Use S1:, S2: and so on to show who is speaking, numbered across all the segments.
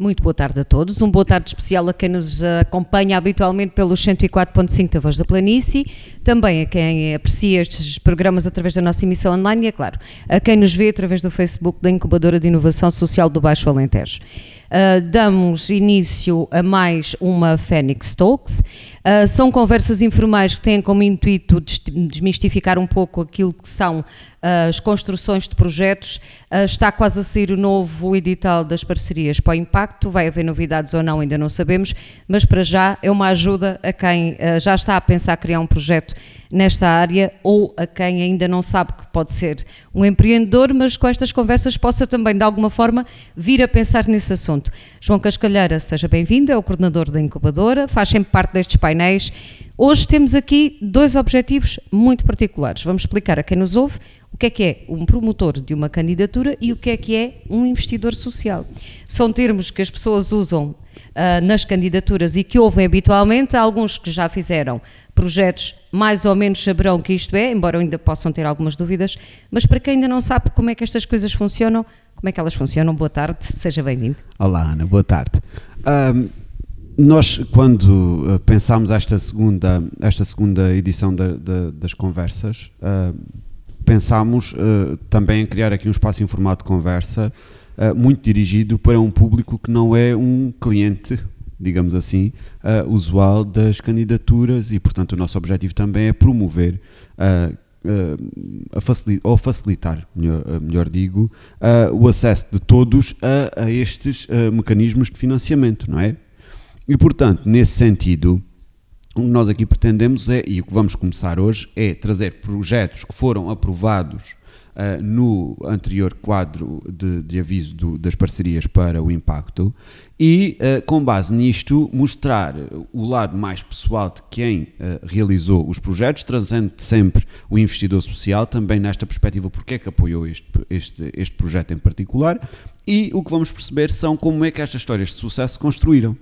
S1: Muito boa tarde a todos. Um boa tarde especial a quem nos acompanha habitualmente pelo 104.5 da Voz da Planície, também a quem aprecia estes programas através da nossa emissão online e, é claro, a quem nos vê através do Facebook da Incubadora de Inovação Social do Baixo Alentejo. Uh, damos início a mais uma Fênix Talks. Uh, são conversas informais que têm como intuito desmistificar um pouco aquilo que são as construções de projetos. Ah, está quase a sair o novo edital das parcerias para o impacto, vai haver novidades ou não, ainda não sabemos, mas para já é uma ajuda a quem ah, já está a pensar criar um projeto nesta área ou a quem ainda não sabe que pode ser um empreendedor, mas com estas conversas possa também de alguma forma vir a pensar nesse assunto. João Cascalheira, seja bem-vindo, é o coordenador da incubadora, faz sempre parte destes painéis. Hoje temos aqui dois objetivos muito particulares. Vamos explicar a quem nos ouve o que é que é um promotor de uma candidatura e o que é que é um investidor social. São termos que as pessoas usam uh, nas candidaturas e que ouvem habitualmente, alguns que já fizeram projetos mais ou menos saberão que isto é, embora ainda possam ter algumas dúvidas, mas para quem ainda não sabe como é que estas coisas funcionam, como é que elas funcionam, boa tarde, seja bem-vindo.
S2: Olá Ana, boa tarde. Um, nós, quando uh, pensámos esta segunda, esta segunda edição da, da, das conversas, uh, pensámos uh, também em criar aqui um espaço informado de conversa muito dirigido para um público que não é um cliente, digamos assim, uh, usual das candidaturas e, portanto, o nosso objetivo também é promover a facilitar, ou facilitar, melhor, melhor digo, o acesso de todos a, a estes mecanismos de financiamento, não é? E, portanto, nesse sentido, o que nós aqui pretendemos é, e o que vamos começar hoje, é trazer projetos que foram aprovados uh, no anterior quadro de, de aviso do, das parcerias para o impacto e, uh, com base nisto, mostrar o lado mais pessoal de quem uh, realizou os projetos, trazendo sempre o investidor social, também nesta perspectiva, porque é que apoiou este, este, este projeto em particular, e o que vamos perceber são como é que estas histórias de sucesso se construíram.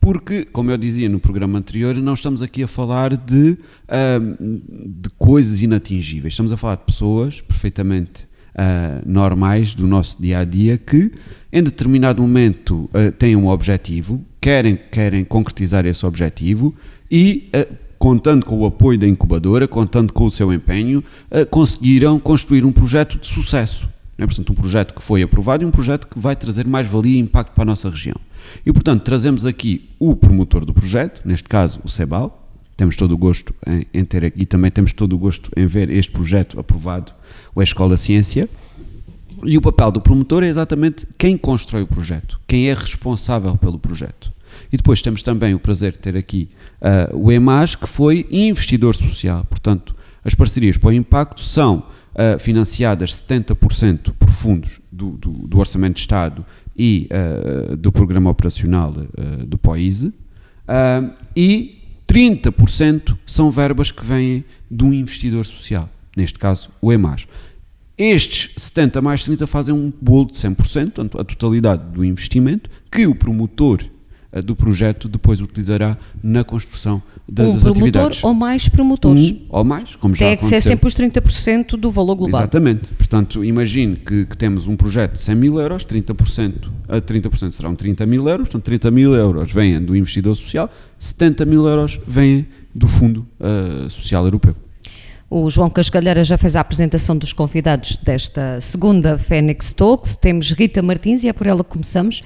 S2: Porque, como eu dizia no programa anterior, não estamos aqui a falar de, uh, de coisas inatingíveis, estamos a falar de pessoas perfeitamente uh, normais do nosso dia a dia que, em determinado momento, uh, têm um objetivo, querem, querem concretizar esse objetivo e ah, contando com o apoio da incubadora, contando com o seu empenho, conseguiram construir um projeto de sucesso. É? Portanto, um projeto que foi aprovado e um projeto que vai trazer mais valia e impacto para a nossa região. E, portanto, trazemos aqui o promotor do projeto, neste caso o CEBAL, temos todo o gosto em, em, ter aqui, e também temos todo o gosto em ver este projeto aprovado, o Escola Ciência. E o papel do promotor é exatamente quem constrói o projeto, quem é responsável pelo projeto. E depois temos também o prazer de ter aqui uh, o EMAS, que foi investidor social. Portanto, as parcerias para o impacto são uh, financiadas 70% por fundos do, do, do, Orçamento de Estado e uh, do Programa Operacional do POISE, e 30% são verbas que vêm de um investidor social, neste caso o EMAS. Estes 70 mais 30 fazem um bolo de 100%, portanto, a totalidade do investimento que o promotor do projeto depois utilizará na construção das,
S1: um
S2: atividades.
S1: ou mais promotores.
S2: Um ou mais, como
S1: já
S2: Tem
S1: aconteceu. que ser sempre os 30% do valor global.
S2: Exatamente. Portanto, imagine que, que, temos um projeto de 100 mil euros, 30%, a 30% serão 30 mil euros, portanto 30 mil euros vêm do investidor social, 70 mil euros vêm do Fundo uh, Social Europeu.
S1: O João Cascalheira já fez a apresentação dos convidados desta segunda Fênix Talks. Temos Rita Martins e é por ela que começamos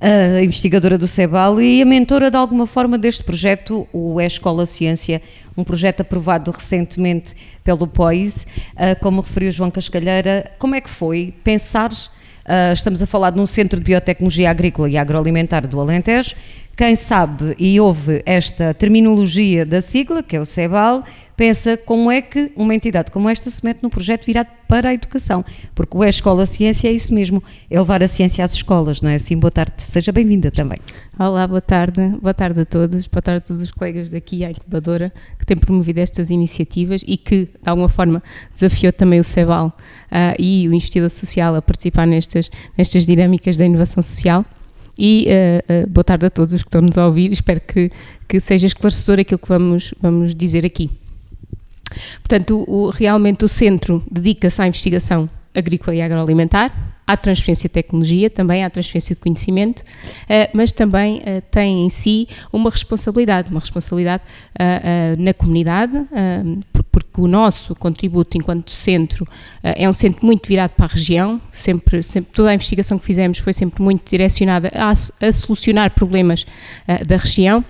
S1: a investigadora do CEBAL e a mentora de alguma forma deste projeto, o Escola Ciência, um projeto aprovado recentemente pelo POIS, como referiu João Cascalheira. Como é que foi pensar, estamos a falar de um centro de biotecnologia agrícola e agroalimentar do Alentejo, quem sabe e ouve esta terminologia da sigla, que é o CEBAL, pensa como é que uma entidade como esta se mete num projeto virado para a educação, porque o Escola Ciência é isso mesmo, é levar a ciência às escolas, não é assim? Boa tarde, seja bem-vinda também.
S3: Olá, boa tarde, boa tarde a todos, boa tarde a todos os colegas daqui à incubadora que têm promovido estas iniciativas e que, de alguma forma, desafiou também o CEBAL uh, e o Instituto Social a participar nestas, nestas dinâmicas da inovação social. E uh, uh, boa tarde a todos os que estão nos a ouvir, espero que, que seja esclarecedor aquilo que vamos, vamos dizer aqui. Portanto, o, realmente o centro dedica-se à investigação agrícola e agroalimentar, há transferência de tecnologia, também há transferência de conhecimento, uh, mas também tem em si uma responsabilidade, uma responsabilidade na comunidade, porque o nosso contributo enquanto centro é um centro muito virado para a região, sempre, sempre toda a investigação que fizemos foi sempre muito direcionada a, a solucionar problemas da região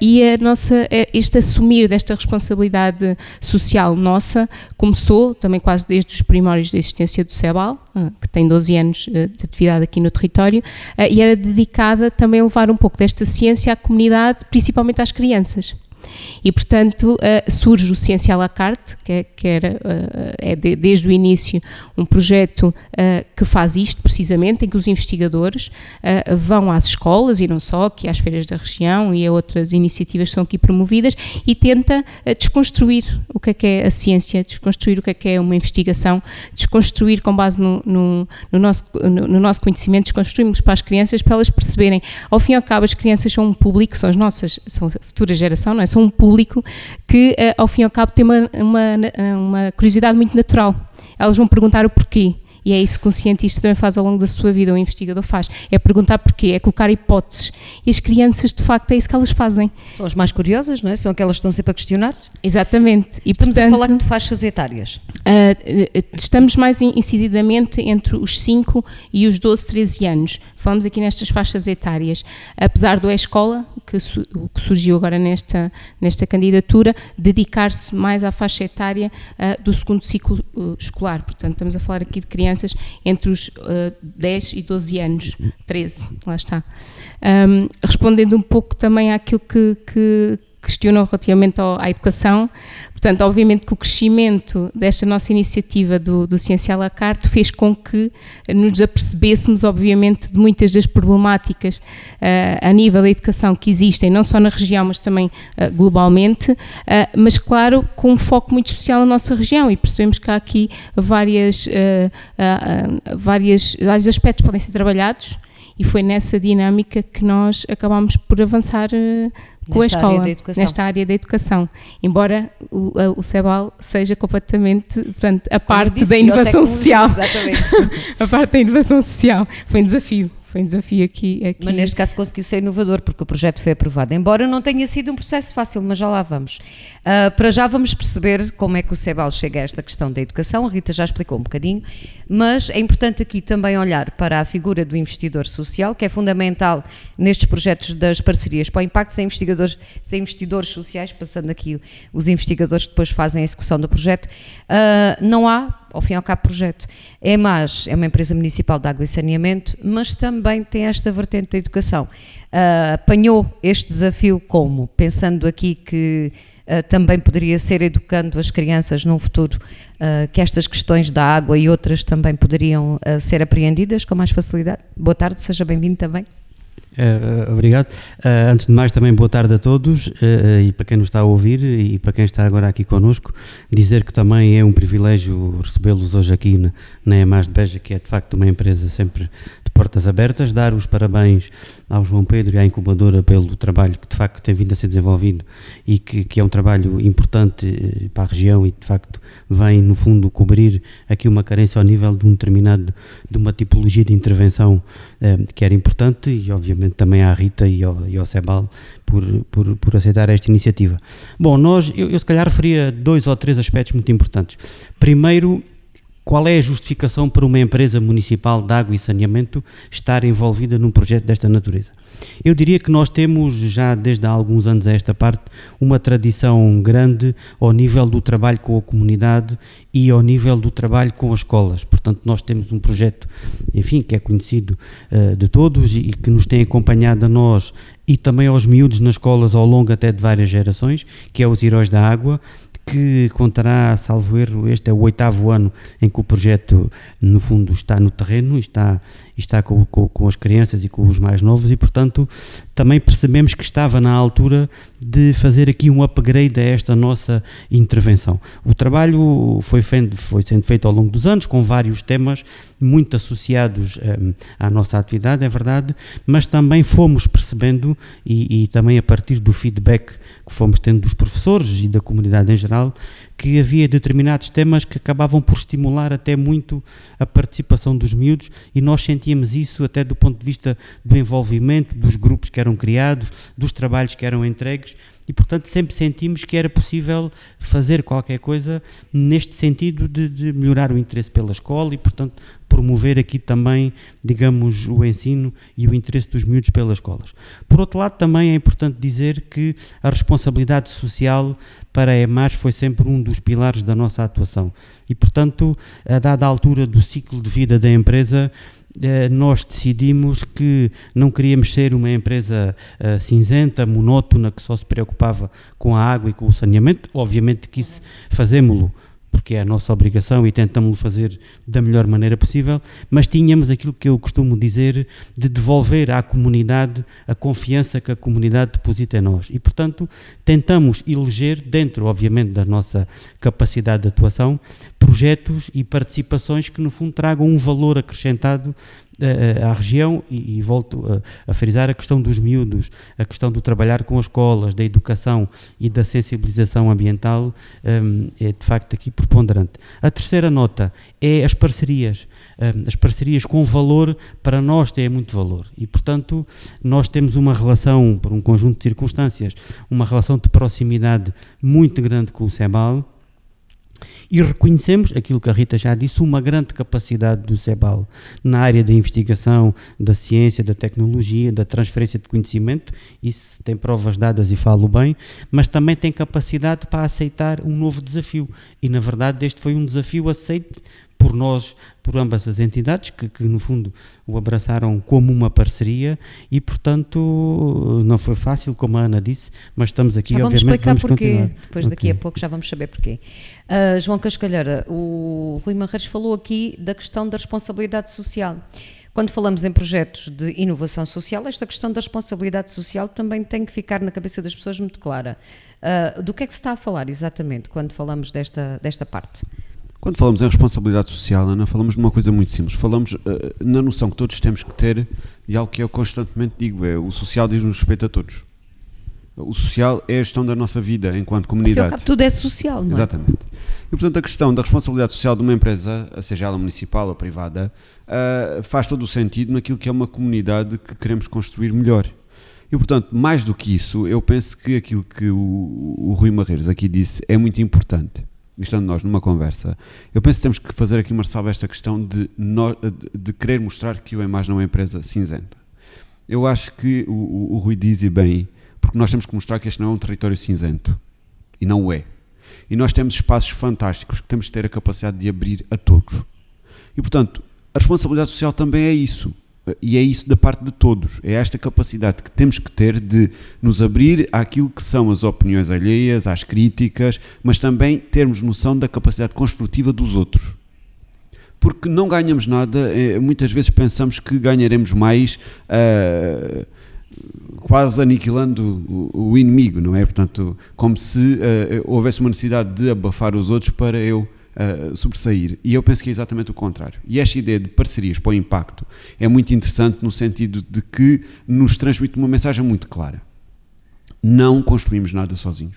S3: e a nossa, este assumir desta responsabilidade social nossa começou também quase desde os primórdios da existência do CEBAL, que tem 12 12 anos eh, de atividade aqui no território, eh, e era dedicada também a levar um pouco desta ciência à comunidade, principalmente às crianças. E, portanto, uh, surge o Ciência à la carte, que, é, que era, uh, é de, desde o início um projeto uh, que faz isto precisamente, em que os investigadores vão às escolas e não só, que às feiras da região e a outras iniciativas são aqui promovidas e tenta desconstruir o que é que é a ciência, desconstruir o que é que é uma investigação, desconstruir com base no, no, no nosso, no, no, nosso conhecimento, desconstruímos para as crianças para elas perceberem. Ao fim e ao cabo, as crianças são um público, são as nossas, são a futura geração, não é? Um público que, uh, ao fim e ao cabo, tem uma, uma, uma curiosidade muito natural. Elas vão perguntar o porquê. E é isso que um cientista também faz ao longo da sua vida, um investigador faz. É perguntar porquê, é colocar hipóteses. E as crianças, de facto, é isso que elas fazem.
S1: São as mais curiosas, não é? São aquelas que estão sempre a questionar.
S3: Exatamente.
S1: E, estamos portanto, a falar de faixas etárias.
S3: Uh, estamos mais incididamente entre os 5 e os 12, 13 anos. Falamos aqui nestas faixas etárias. Apesar do E-Escola, que, su que, surgiu agora nesta, nesta candidatura, dedicar-se mais à faixa etária uh, do segundo ciclo uh, escolar. Portanto, estamos a falar aqui de crianças entre os uh, 10 e 12 anos, 13, lá está. Um, respondendo um pouco também àquilo que, que questionam relativamente ao, à educação. Portanto, obviamente que o crescimento desta nossa iniciativa do, do Ciência à la carte fez com que nos apercebêssemos, obviamente, de muitas das problemáticas uh, a nível da educação que existem, não só na região, mas também uh, globalmente, uh, mas, claro, com um foco muito especial na nossa região e percebemos que há aqui várias, várias, vários aspectos podem ser trabalhados e foi nessa dinâmica que nós acabámos por avançar com nesta a escola, área nesta área da educação. Embora o, o CEBAL seja completamente portanto, a parte disse, da inovação social. Exatamente. a parte da inovação social. Foi um desafio foi um desafio aqui, aqui.
S1: Mas neste caso conseguiu ser inovador, porque o projeto foi aprovado. Embora não tenha sido um processo fácil, mas já lá vamos. Uh, para já vamos perceber como é que o CEBAL chega a esta questão da educação. A Rita já explicou um bocadinho, mas é importante aqui também olhar para a figura do investidor social, que é fundamental nestes projetos das parcerias para o impacto, sem investigadores, sem investidores sociais, passando aqui os investigadores que depois fazem a execução do projeto, uh, não há ao fim e ao cabo, projeto. É mais, é uma empresa municipal de água e saneamento, mas também tem esta vertente da educação. Uh, apanhou este desafio como? Pensando aqui que uh, também poderia ser educando as crianças num futuro, uh, que estas questões da água e outras também poderiam ser apreendidas com mais facilidade. Boa tarde, seja bem-vindo também.
S4: Uh, obrigado. Uh, antes de mais, também boa tarde a todos uh, e para quem nos está a ouvir e para quem está agora aqui connosco, dizer que também é um privilégio recebê-los hoje aqui na, na EMAS de Beja, que é de facto uma empresa sempre portas abertas, dar os parabéns ao João Pedro e à incubadora pelo trabalho que de facto tem vindo a ser desenvolvido e que, que é um trabalho importante para a região e de facto vem no fundo cobrir aqui uma carência ao nível de um determinado, de uma tipologia de intervenção que era importante e obviamente obviamente também à Rita e ao, e ao Sebal por, por, por aceitar esta iniciativa. Bom, nós, eu, eu se calhar referia dois ou três aspectos muito importantes. Primeiro, qual é a justificação para uma empresa municipal de água e saneamento estar envolvida num projeto desta natureza? Eu diria que nós temos já desde há alguns anos a esta parte uma tradição grande ao nível do trabalho com a comunidade e ao nível do trabalho com as escolas. Portanto, nós temos um projeto, enfim, que é conhecido uh, de todos e que nos tem acompanhado a nós e também aos miúdos nas escolas ao longo até de várias gerações, que é os Heróis da Água, que contará, salvo erro, este é o oitavo ano em que o projeto, no fundo, está no terreno, está, está com, com, com, as crianças e com os mais novos, e, portanto, também percebemos que estava na altura de fazer aqui um upgrade a esta nossa intervenção. O trabalho foi, feito, foi sendo feito ao longo dos anos, com vários temas muito associados um, à nossa atividade, é verdade, mas também fomos percebendo, e, e também a partir do feedback que fomos tendo dos professores e da comunidade em geral, que havia determinados temas que acabavam por estimular até muito a participação dos miúdos e nós sentíamos isso até do ponto de vista do envolvimento, dos grupos que eram criados, dos trabalhos que eram entregues e, portanto, sempre sentimos que era possível fazer qualquer coisa neste sentido de, de, melhorar o interesse pela escola e, portanto, promover aqui também, digamos, o ensino e o interesse dos miúdos pelas escolas. Por outro lado, também é importante dizer que a responsabilidade social para a EMAS foi sempre um dos pilares da nossa atuação. E, portanto, a dada altura do ciclo de vida da empresa, nós decidimos que não queríamos ser uma empresa uh, cinzenta, monótona, que só se preocupava com a água e com o saneamento. Obviamente que isso fazemos-lo porque é a nossa obrigação e tentamos fazer da melhor maneira possível, mas tínhamos aquilo que eu costumo dizer de devolver à comunidade a confiança que a comunidade deposita em nós. E, portanto, tentamos eleger, dentro, obviamente, da nossa capacidade de atuação, projetos e participações que, no fundo, tragam um valor acrescentado à região e, e volto a, a, frisar a questão dos miúdos, a questão do trabalhar com as escolas, da educação e da sensibilização ambiental um, é de facto aqui preponderante. A terceira nota é as parcerias. Um, as parcerias com valor para nós têm muito valor e, portanto, nós temos uma relação, por um conjunto de circunstâncias, uma relação de proximidade muito grande com o CEBAL e reconhecemos, aquilo que a Rita já disse, uma grande capacidade do CEBAL na área da investigação, da ciência, da tecnologia, da transferência de conhecimento, isso tem provas dadas e falo bem, mas também tem capacidade para aceitar um novo desafio. E, na verdade, este foi um desafio aceito por nós, por ambas as entidades, que, que, no fundo o abraçaram como uma parceria e, portanto, não foi fácil, como a Ana disse, mas estamos aqui,
S1: já vamos
S4: obviamente,
S1: explicar
S4: vamos
S1: porquê.
S4: continuar.
S1: Depois, daqui
S4: okay.
S1: a pouco, já vamos saber porquê. Uh, João Cascalheira, o Rui Marreiros falou aqui da questão da responsabilidade social. Quando falamos em projetos de inovação social, esta questão da responsabilidade social também tem que ficar na cabeça das pessoas muito clara. Uh, do que é que se está a falar exatamente quando falamos desta, desta parte?
S2: Quando falamos em responsabilidade social, Ana, falamos de uma coisa muito simples. Falamos uh, na noção que todos temos que ter de algo que eu constantemente digo: é o social diz-nos respeito a todos. O social é a gestão da nossa vida enquanto comunidade.
S1: Cabo, tudo é social, não é?
S2: Exatamente. E, portanto, a questão da responsabilidade social de uma empresa, seja ela municipal ou privada, uh, faz todo o sentido naquilo que é uma comunidade que queremos construir melhor. E, portanto, mais do que isso, eu penso que aquilo que o, o Rui Marreiros aqui disse é muito importante estando nós numa conversa, eu penso que temos que fazer aqui uma ressalva esta questão de, de, querer mostrar que o EMAS não é uma empresa cinzenta. Eu acho que o, o, o Rui diz e bem, porque nós temos que mostrar que este não é um território cinzento. E não o é. E nós temos espaços fantásticos que temos que ter a capacidade de abrir a todos. E, portanto, a responsabilidade social também é isso e é isso da parte de todos. É esta capacidade que temos que ter de nos abrir àquilo que são as opiniões alheias, às críticas, mas também termos noção da capacidade construtiva dos outros. Porque não ganhamos nada, eh, muitas vezes pensamos que ganharemos mais uh, quase aniquilando o, o, inimigo, não é? Portanto, como se uh, houvesse uma necessidade de abafar os outros para eu uh, sobressair. E eu penso que é exatamente o contrário. E esta ideia de parcerias para o impacto é muito interessante no sentido de que nos transmite uma mensagem muito clara. Não construímos nada sozinhos.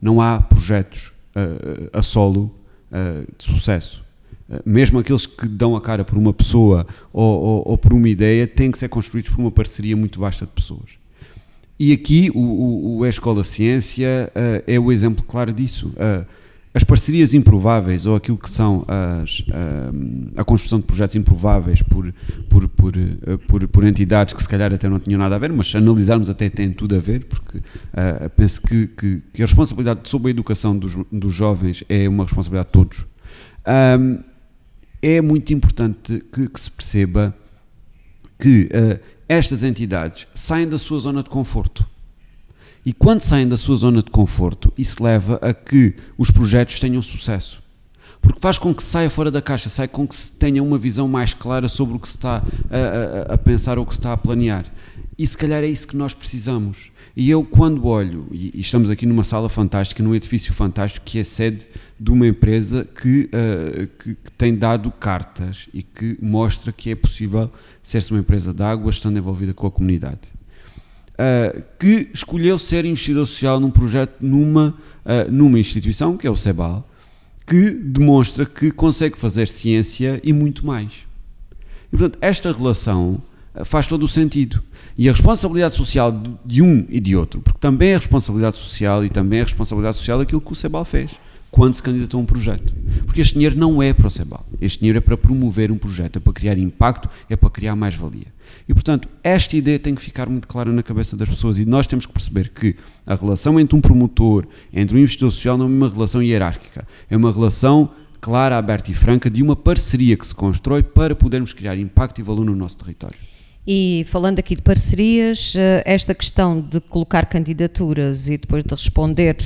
S2: Não há projetos uh, a solo uh, de sucesso. Mesmo aqueles que dão a cara por uma pessoa ou, ou, ou por uma ideia, têm que ser construídos por uma parceria muito vasta de pessoas. E aqui o, o, o Escola Ciência uh, é o exemplo claro disso. Uh, as parcerias improváveis ou aquilo que são as, a, a construção de projetos improváveis por, por, por, eh, por, por, entidades que se calhar até não tinham nada a ver, mas analisarmos até tem tudo a ver, porque uh, penso que, que, que, a responsabilidade sobre a educação dos, dos jovens é uma responsabilidade de todos. É muito importante que, que se perceba que estas entidades saem da sua zona de conforto e quando saem da sua zona de conforto, isso leva a que os projetos tenham sucesso. Porque faz com que saia fora da caixa, sai com que se tenha uma visão mais clara sobre o que se está a, a, a pensar ou o que se está a planear. E se calhar é isso que nós precisamos. E eu, quando olho, e, e estamos aqui numa sala fantástica, num edifício fantástico, que é sede de uma empresa que, uh, que, que, tem dado cartas e que mostra que é possível ser-se uma empresa de água estando envolvida com a comunidade. Uh, que escolheu ser investidor social num projeto numa, uh, numa instituição, que é o CEBAL, que demonstra que consegue fazer ciência e muito mais. E, portanto, esta relação faz todo o sentido. E a responsabilidade social de um e de outro, porque também é responsabilidade social e também é responsabilidade social aquilo que o CEBAL fez quando se candidatou a um projeto. Porque este dinheiro não é para o CEBAL. Este dinheiro é para promover um projeto, é para criar impacto, é para criar mais valia. E, portanto, esta ideia tem que ficar muito clara na cabeça das pessoas e nós temos que perceber que a relação entre um promotor, entre um investidor social, não é uma relação hierárquica. É uma relação clara, aberta e franca de uma parceria que se constrói para podermos criar impacto e valor no nosso território.
S1: E falando aqui de parcerias, eh, esta questão de colocar candidaturas e depois de responder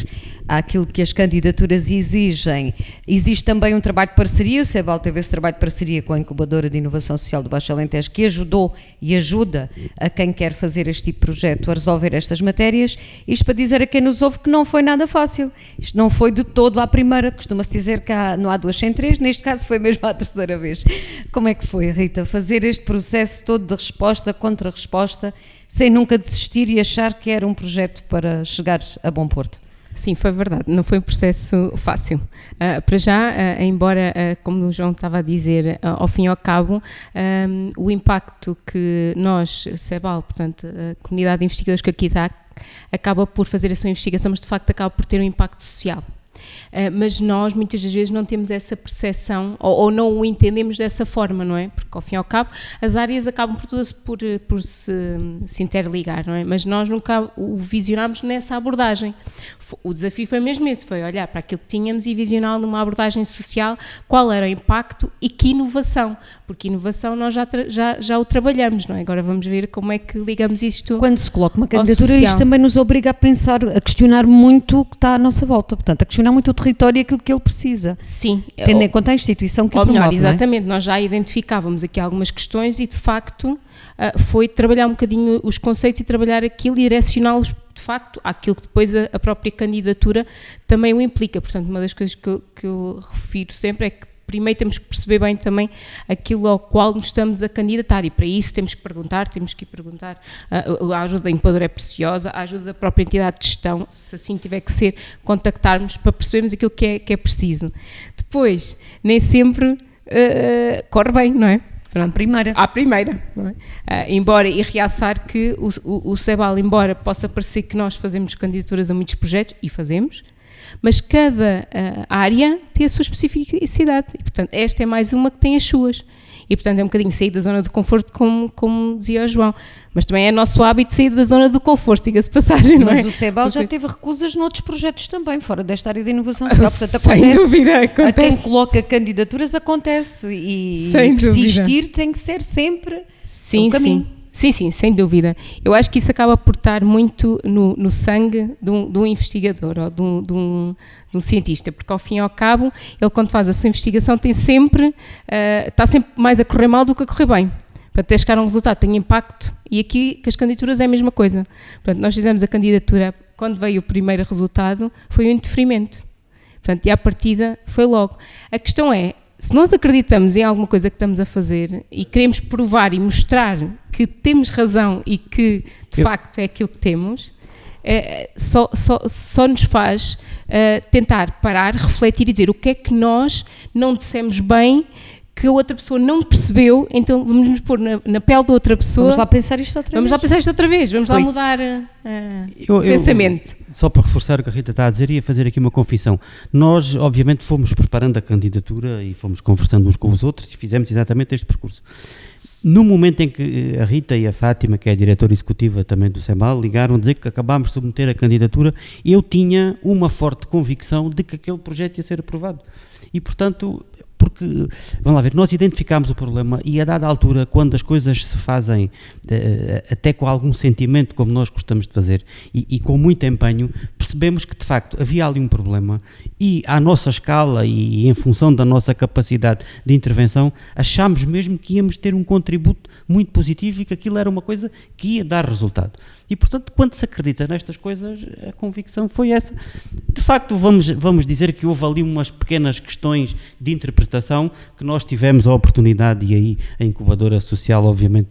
S1: àquilo que as candidaturas exigem. Existe também um trabalho de parceria, o CEBAL teve esse trabalho de parceria com a Incubadora de Inovação Social do Baixo Alentejo, que ajudou e ajuda a quem quer fazer este tipo de projeto a resolver estas matérias. Isto para dizer a quem nos ouve que não foi nada fácil. Isto não foi de todo à primeira, costuma-se dizer que há, não há duas sem três, neste caso foi mesmo à terceira vez. Como é que foi, Rita, fazer este processo todo de resposta, contra-resposta, sem nunca desistir e achar que era um projeto para chegar a bom porto?
S3: Sim, foi verdade. Não foi um processo fácil. Uh, para já, uh, embora, uh, como o João estava a dizer, ao fim e ao cabo, um, o impacto que nós, CEBAL, portanto, a comunidade de investigadores que aqui está, acaba por fazer a sua investigação, mas de facto acaba por ter um impacto social. Uh, mas nós muitas das vezes não temos essa percepção ou, ou, não o entendemos dessa forma, não é? Porque ao fim e ao cabo as áreas acabam por todas por, por se, se interligar, não é? Mas nós nunca o visionámos nessa abordagem. O desafio foi mesmo esse, foi olhar para aquilo que tínhamos e visionar numa abordagem social qual era o impacto e que inovação, porque inovação nós já, já, já o trabalhamos, não é? Agora vamos ver como é que ligamos isto
S1: Quando se coloca uma candidatura, isto também nos obriga a pensar, a questionar muito o que está à nossa volta, portanto, a questionar muito o território e aquilo que ele precisa.
S3: Sim.
S1: Tendo em conta a instituição que
S3: ou
S1: promove,
S3: melhor, é? exatamente, é? nós já identificávamos aqui algumas questões e de facto ah, foi trabalhar um bocadinho os conceitos e trabalhar aquilo e direcioná-los de facto àquilo que depois a, própria candidatura também o implica. Portanto, uma das coisas que eu, que eu refiro sempre é que primeiro temos que perceber bem também aquilo ao qual nos estamos a candidatar e para isso temos que perguntar, temos que perguntar, uh, a ajuda da empadora é preciosa, a ajuda da própria entidade de gestão, se assim tiver que ser, contactarmos para percebermos aquilo que é, que é preciso. Depois, nem sempre uh, corre bem, não é?
S1: Pronto. À primeira.
S3: À primeira. É? Uh, embora, e realçar que o, o, o CEBAL, embora possa parecer que nós fazemos candidaturas a muitos projetos, e fazemos, mas cada uh, área tem a sua especificidade. E, portanto, esta é mais uma que tem as suas. E, portanto, é um bocadinho sair da zona do conforto, como, como dizia o João. Mas também é nosso hábito sair da zona do conforto, diga-se passagem, não
S1: Mas
S3: é?
S1: Mas o CEBAL já teve recusas noutros projetos também, fora desta área de inovação social. Portanto,
S3: acontece, Sem dúvida, acontece.
S1: A quem coloca candidaturas acontece. E, Sem persistir dúvida. tem que ser sempre sim, o caminho.
S3: Sim. Sim, sim, sem dúvida. Eu acho que isso acaba por estar muito no, no sangue de um, de um, investigador ou de um, de, um, de um, cientista, porque ao fim e ao cabo, ele quando faz a sua investigação tem sempre, uh, está sempre mais a correr mal do que a correr bem. Para até chegar a um resultado tem impacto e aqui com as candidaturas é a mesma coisa. Portanto, nós fizemos a candidatura, quando veio o primeiro resultado, foi um interferimento. Portanto, e à partida foi logo. A questão é, se nós acreditamos em alguma coisa que estamos a fazer e queremos provar e mostrar que temos razão e que de Eu... facto é aquilo que temos, é, só, só, só nos faz uh, tentar parar, refletir e dizer o que é que nós não dissemos bem que a outra pessoa não percebeu, então vamos nos pôr na, na pele da outra pessoa.
S1: Vamos lá pensar isto outra
S3: vamos
S1: vez.
S3: Vamos lá pensar isto outra vez, vamos Foi. lá mudar uh, o pensamento.
S4: Eu, só para reforçar o que a Rita está a dizer, ia fazer aqui uma confissão. Nós, obviamente, fomos preparando a candidatura e fomos conversando uns com os outros e fizemos exatamente este percurso. No momento em que a Rita e a Fátima, que é a diretora executiva também do SEMAL, ligaram a dizer que acabámos de submeter a candidatura, eu tinha uma forte convicção de que aquele projeto ia ser aprovado. E, portanto, porque, vamos lá ver, nós identificámos o problema e a dada altura, quando as coisas se fazem uh, até com algum sentimento, como nós gostamos de fazer, e, e, com muito empenho, percebemos que de facto havia ali um problema e à nossa escala e em função da nossa capacidade de intervenção, achámos mesmo que íamos ter um contributo muito positivo e que aquilo era uma coisa que ia dar resultado. E, portanto, quando se acredita nestas coisas, a convicção foi essa. De facto, vamos, vamos dizer que houve ali umas pequenas questões de interpretação que nós tivemos a oportunidade, e aí a incubadora social, obviamente,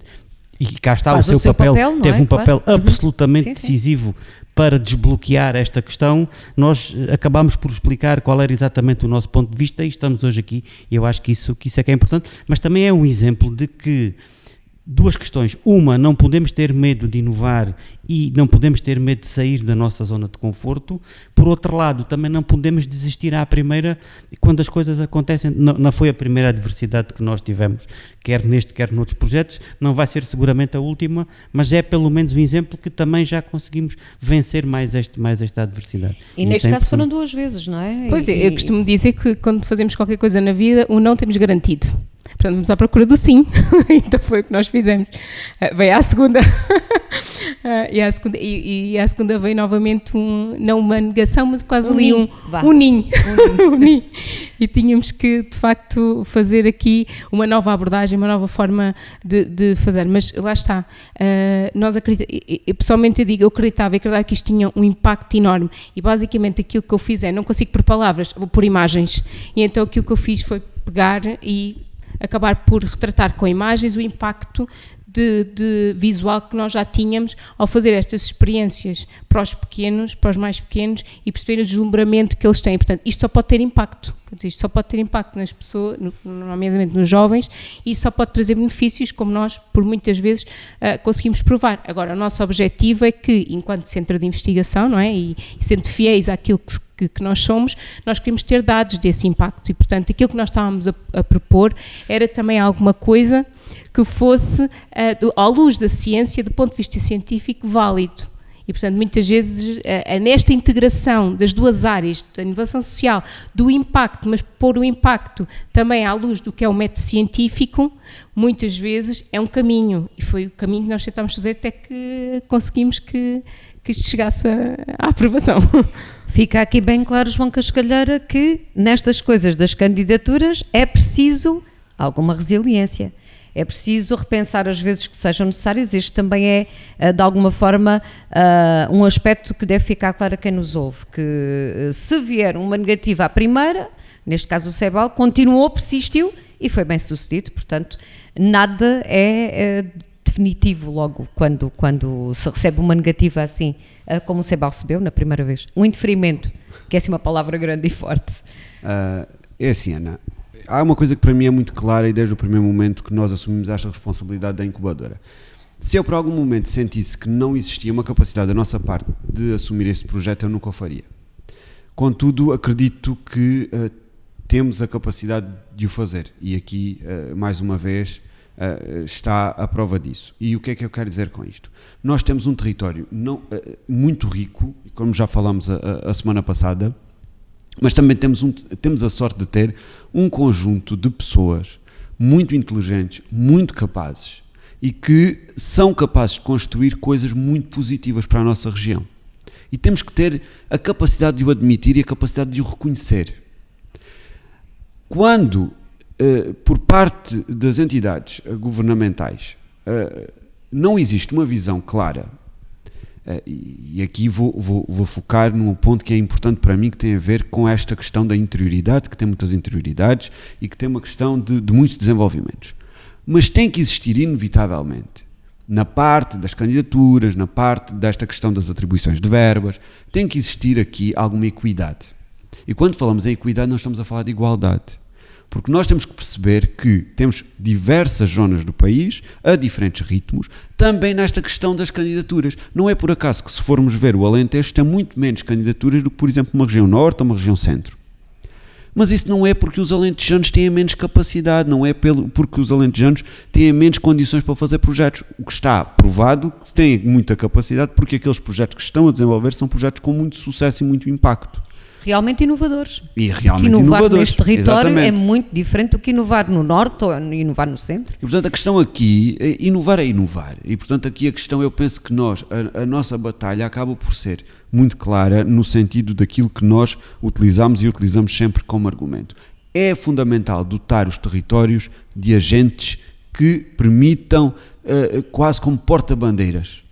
S4: e cá está
S1: Faz
S4: o seu,
S1: o seu
S4: papel,
S1: papel,
S4: teve
S1: é?
S4: um papel
S1: Claro. Uhum.
S4: absolutamente
S1: Sim, sim.
S4: decisivo para desbloquear esta questão. Nós eh, acabámos por explicar qual era exatamente o nosso ponto de vista e estamos hoje aqui e eu acho que isso, que isso é que é importante, mas também é um exemplo de que duas questões. Uma, não podemos ter medo de inovar e não podemos ter medo de sair da nossa zona de conforto. Por outro lado, também não podemos desistir à primeira quando as coisas acontecem. Não, não foi a primeira adversidade que nós tivemos, quer neste, quer noutros projetos. Não vai ser seguramente a última, mas é pelo menos um exemplo que também já conseguimos vencer mais, este, mais esta adversidade.
S1: E neste
S4: isso é
S1: caso foram duas vezes, não é?
S3: Pois é,
S1: E-
S3: eu costumo dizer que quando fazemos qualquer coisa na vida, o não temos garantido. Portanto, vamos à procura do sim. então foi o que nós fizemos. Uh, veio à segunda. Uh, e, à segunda e, e à segunda veio novamente um, não uma negação, mas quase
S1: Um
S3: ali
S1: ninho,
S3: um, um ninho. Um ninho. E tínhamos que, de facto, fazer aqui uma nova abordagem, uma nova forma de, de fazer. Mas lá está. Uh, nós acreditamos, pessoalmente eu digo, eu acreditava, eu acreditava que isto tinha um impacto enorme. E basicamente aquilo que eu fiz é, não consigo por palavras, vou por imagens. E então aquilo que eu fiz foi pegar e acabar por retratar com imagens o impacto de, de, visual que nós já tínhamos ao fazer estas experiências para os pequenos, para os mais pequenos e perceber o deslumbramento que eles têm. Portanto, isto só pode ter impacto. Isto só pode ter impacto nas pessoas, no, nomeadamente nos jovens, e só pode trazer benefícios, como nós, por muitas vezes, uh, conseguimos provar. Agora, o nosso objetivo é que, enquanto centro de investigação, não é? E, e sendo fiéis àquilo que que, que, nós somos, nós queremos ter dados desse impacto e, portanto, aquilo que nós estávamos a, a propor era também alguma coisa que fosse, do, à luz da ciência, do ponto de vista científico, válido. E, portanto, muitas vezes, uh, nesta integração das duas áreas, da inovação social, do impacto, mas pôr o impacto também à luz do que é o método científico, muitas vezes é um caminho. E foi o caminho que nós tentámos fazer até que conseguimos que, que isto chegasse à aprovação.
S1: Fica aqui bem claro, João Cascalheira, que nestas coisas das candidaturas é preciso alguma resiliência. É preciso repensar as vezes que sejam necessárias. Este também é, de alguma forma, um aspecto que deve ficar claro a quem nos ouve: que se vier uma negativa à primeira, neste caso o Sebal, continuou, persistiu e foi bem sucedido. Portanto, nada é, é definitivo logo quando, quando se recebe uma negativa assim, como o Sebal recebeu na primeira vez. Um indeferimento, que é assim uma palavra grande e forte.
S2: Uh, é assim, Ana. Há uma coisa que para mim é muito clara e desde o primeiro momento que nós assumimos esta responsabilidade da incubadora. Se eu por algum momento sentisse que não existia uma capacidade da nossa parte de assumir esse projeto, eu nunca o faria. Contudo, acredito que uh, temos a capacidade de o fazer e aqui, uh, mais uma vez, Uh, está a prova disso. E o que é que eu quero dizer com isto? Nós temos um território não, muito rico, como já falámos a, a, semana passada, mas também temos, um, temos a sorte de ter um conjunto de pessoas muito inteligentes, muito capazes e que são capazes de construir coisas muito positivas para a nossa região. E temos que ter a capacidade de o admitir e a capacidade de o reconhecer. Quando Uh, por parte das entidades governamentais uh, não existe uma visão clara, e, e aqui vou, vou, vou, focar num ponto que é importante para mim, que tem a ver com esta questão da interioridade, que tem muitas interioridades e que tem uma questão de, de muitos desenvolvimentos. Mas tem que existir, inevitavelmente, na parte das candidaturas, na parte desta questão das atribuições de verbas, tem que existir aqui alguma equidade. E quando falamos em equidade, nós estamos a falar de igualdade. Porque nós temos que perceber que temos diversas zonas do país, a diferentes ritmos, também nesta questão das candidaturas. Não é por acaso que, se formos ver o Alentejo, tem muito menos candidaturas do que, por exemplo, uma região norte ou uma região centro. Mas isso não é porque os alentejanos têm menos capacidade, não é pelo, porque os alentejanos têm menos condições para fazer projetos. O que está provado que têm muita capacidade porque aqueles projetos que estão a desenvolver são projetos com muito sucesso e muito impacto
S1: realmente inovadores.
S2: E realmente
S1: que inovar
S2: inovadores.
S1: neste território
S2: Exatamente.
S1: é muito diferente do que inovar no norte ou inovar no centro.
S2: E portanto a questão aqui, é inovar é inovar. E portanto aqui a questão, eu penso que nós, a, a, nossa batalha acaba por ser muito clara no sentido daquilo que nós utilizamos e utilizamos sempre como argumento. É fundamental dotar os territórios de agentes que permitam, uh, quase como porta-bandeiras,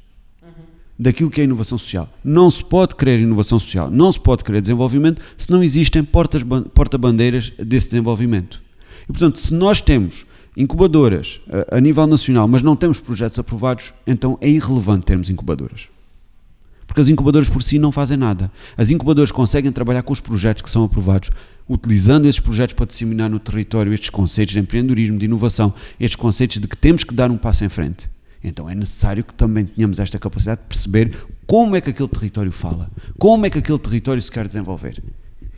S2: daquilo que é inovação social. Não se pode querer inovação social, não se pode querer desenvolvimento se não existem porta-bandeiras desse desenvolvimento. E, portanto, se nós temos incubadoras a, a nível nacional, mas não temos projetos aprovados, então é irrelevante termos incubadoras. Porque as incubadoras por si não fazem nada. As incubadoras conseguem trabalhar com os projetos que são aprovados, utilizando esses projetos para disseminar no território estes conceitos de empreendedorismo, de inovação, estes conceitos de que temos que dar um passo em frente. Então é necessário que também tenhamos esta capacidade de perceber como é que aquele território fala, como é que aquele território se quer desenvolver.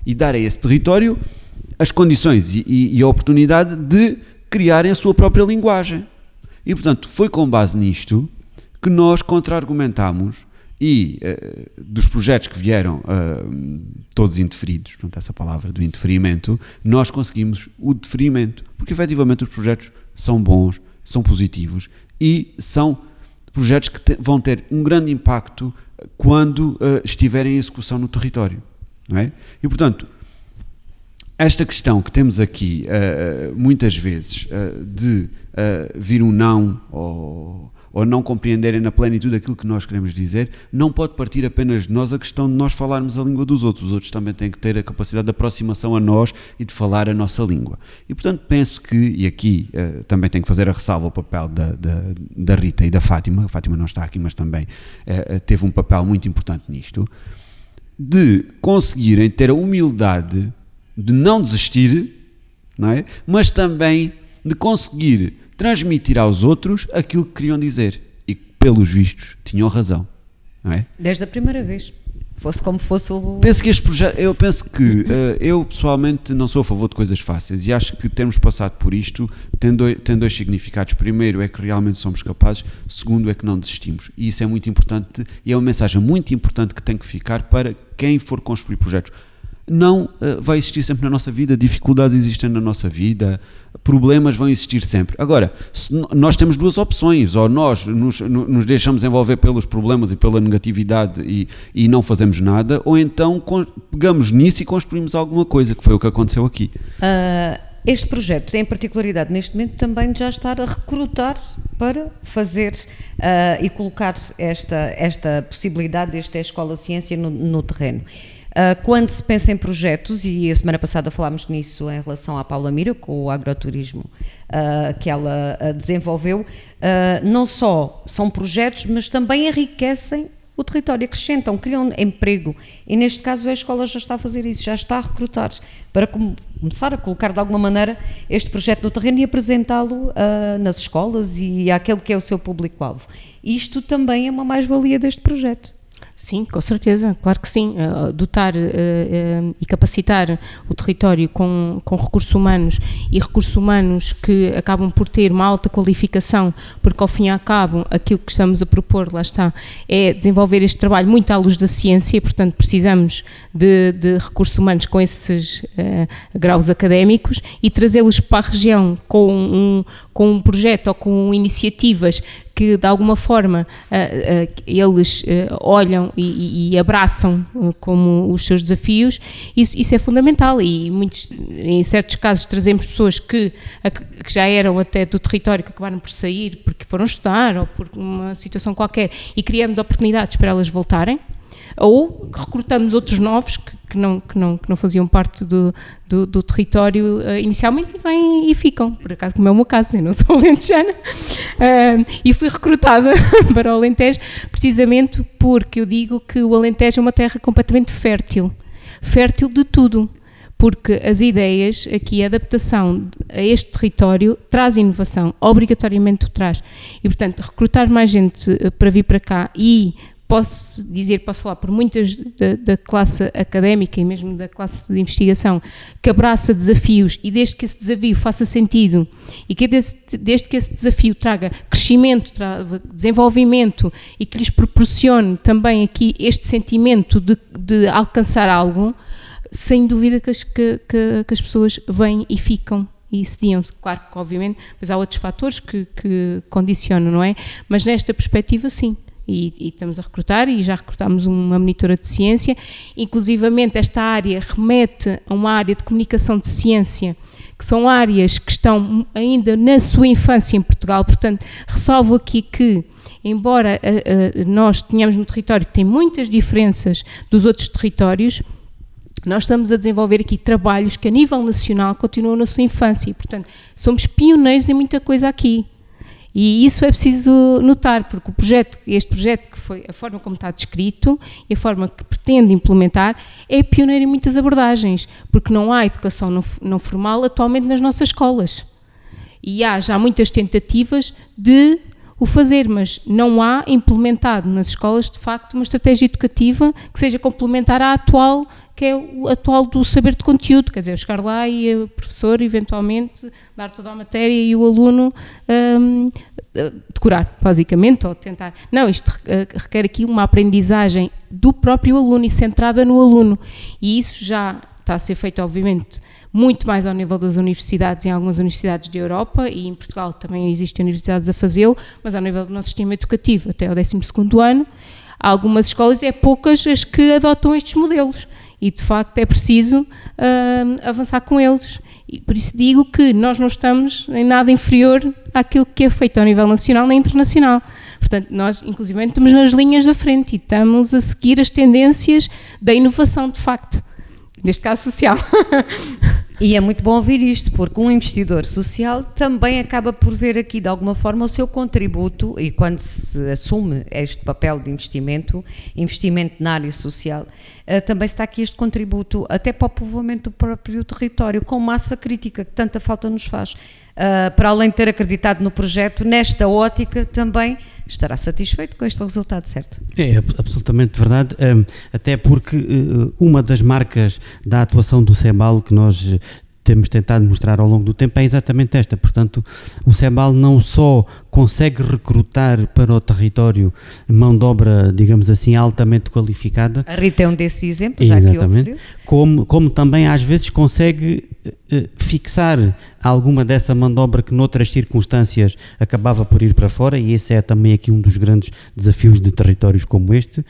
S2: E dar a esse território as condições e, e, e a oportunidade de criarem a sua própria linguagem. E portanto, foi com base nisto que nós contra-argumentámos e uh, dos projetos que vieram uh, todos indeferidos, portanto, essa palavra do indeferimento, nós conseguimos o deferimento, porque efetivamente os projetos são bons, são positivos e são projetos que te, vão ter um grande impacto quando uh, estiverem em execução no território. Não é? E portanto, esta questão que temos aqui muitas vezes de vir um não ou ou não compreenderem na plenitude aquilo que nós queremos dizer, não pode partir apenas de nós a questão de nós falarmos a língua dos outros. Os outros também têm que ter a capacidade de aproximação a nós e de falar a nossa língua. E portanto penso que, e aqui uh, também tenho que fazer a ressalva ao papel da, da, da, Rita e da Fátima, a Fátima não está aqui, mas também uh, teve um papel muito importante nisto, de conseguirem ter a humildade de não desistir, não é? mas também de conseguir transmitir aos outros aquilo que queriam dizer. E pelos vistos, tinham razão. Não é?
S1: Desde a primeira vez. Fosse como fosse o.
S2: Penso que este projeto. Eu penso que. Uh, eu pessoalmente não sou a favor de coisas fáceis e acho que termos passado por isto tem dois, tem dois significados. Primeiro é que realmente somos capazes, segundo é que não desistimos. E isso é muito importante e é uma mensagem muito importante que tem que ficar para quem for construir projetos não uh, vai existir sempre na nossa vida, dificuldades existem na nossa vida, problemas vão existir sempre. Agora, nós temos duas opções, ou nós nos, nos, deixamos envolver pelos problemas e pela negatividade e, e não fazemos nada, ou então pegamos nisso e construímos alguma coisa, que foi o que aconteceu aqui.
S1: Uh, este projeto tem particularidade neste momento também de já estar a recrutar para fazer uh, e colocar esta, esta possibilidade desta Escola Ciência no, no terreno. Uh, quando se pensa em projetos, e a semana passada falámos nisso em relação à Paula Mira, com o agroturismo uh, que ela uh, desenvolveu, não só são projetos, mas também enriquecem o território, acrescentam, criam emprego. E neste caso a escola já está a fazer isso, já está a recrutar para com começar a colocar de alguma maneira este projeto no terreno e apresentá-lo nas escolas e àquele que é o seu público-alvo. Isto também é uma mais-valia deste projeto.
S3: Sim, com certeza, claro que sim. Uh, dotar uh, uh, e capacitar o território com, com recursos humanos e recursos humanos que acabam por ter uma alta qualificação, porque ao fim e ao cabo aquilo que estamos a propor, lá está, é desenvolver este trabalho muito à luz da ciência, e, portanto precisamos de, de recursos humanos com esses graus académicos e trazê-los para a região com um, com um projeto ou com iniciativas que de alguma forma uh, uh, eles uh, olham e, e abraçam como os seus desafios, isso, isso, é fundamental e muitos, em certos casos trazemos pessoas que, que, já eram até do território que acabaram por sair porque foram estudar ou por uma situação qualquer e criamos oportunidades para elas voltarem ou recrutamos outros novos que, que, não, que, não, que não faziam parte do, do, do território uh, inicialmente e vêm e ficam, por acaso como é o meu caso, eu não sou alentejana. Uh, e fui recrutada para o Alentejo precisamente porque eu digo que o Alentejo é uma terra completamente fértil, fértil de tudo, porque as ideias aqui, a adaptação a este território traz inovação, obrigatoriamente o traz. E, portanto, recrutar mais gente eh, para vir para cá e posso dizer, posso falar por muitas da, da, classe académica e mesmo da classe de investigação que abraça desafios e desde que esse desafio faça sentido e que desde, que esse desafio traga crescimento, traga desenvolvimento e que lhes proporcione também aqui este sentimento de, de alcançar algo, sem dúvida que as, que, que, que as pessoas vêm e ficam e cediam-se. Claro que, obviamente, mas há outros fatores que, que condicionam, não é? Mas nesta perspectiva, sim e, e, estamos a recrutar e já recrutámos uma monitora de ciência. Inclusivamente, esta área remete a uma área de comunicação de ciência, que são áreas que estão ainda na sua infância em Portugal. Portanto, ressalvo aqui que, embora uh, uh, nós tenhamos no território que tem muitas diferenças dos outros territórios, nós estamos a desenvolver aqui trabalhos que a nível nacional continuam na sua infância portanto, somos pioneiros em muita coisa aqui. E isso é preciso notar, porque o projeto, este projeto que foi a forma como está descrito e a forma que pretende implementar é pioneiro em muitas abordagens, porque não há educação não, não formal atualmente nas nossas escolas. E há já muitas tentativas de o fazer, mas não há implementado nas escolas, de facto, uma estratégia educativa que seja complementar à atual, que é o atual do saber de conteúdo, quer dizer, chegar lá e o professor, eventualmente, dar toda a matéria e o aluno um, decorar, basicamente, ou tentar. Não, isto requer aqui uma aprendizagem do próprio aluno e centrada no aluno. E isso já está a ser feito, obviamente, muito mais ao nível das universidades, em algumas universidades da Europa e em Portugal também existem universidades a fazê-lo, mas ao nível do nosso sistema educativo, até ao 12º ano, há algumas escolas, é poucas as que adotam estes modelos e de facto é preciso uh, avançar com eles. E por isso digo que nós não estamos em nada inferior àquilo que é feito ao nível nacional nem internacional. Portanto, nós, inclusive, estamos nas linhas da frente e estamos a seguir as tendências da inovação, de facto neste caso social.
S1: E é muito bom ouvir isto, porque um investidor social também acaba por ver aqui de alguma forma o seu contributo, e quando se assume este papel de investimento, investimento na área social, eh, também está aqui este contributo até para o povoamento do próprio território, com massa crítica que tanta falta nos faz. Uh, para além de ter acreditado no projeto, nesta ótica também estará satisfeito com este resultado, certo?
S4: É absolutamente verdade, um, até porque uh, uma das marcas da atuação do CEBAL que nós temos tentado mostrar ao longo do tempo é exatamente esta. Portanto, o CEBAL não só consegue recrutar para o território mão de obra, digamos assim, altamente qualificada.
S1: A Rita é um desses exemplos, já exatamente, que
S4: como, como também às vezes consegue uh, fixar alguma dessa mão de obra que noutras circunstâncias acabava por ir para fora e esse é também aqui um dos grandes desafios de territórios como este. Uh,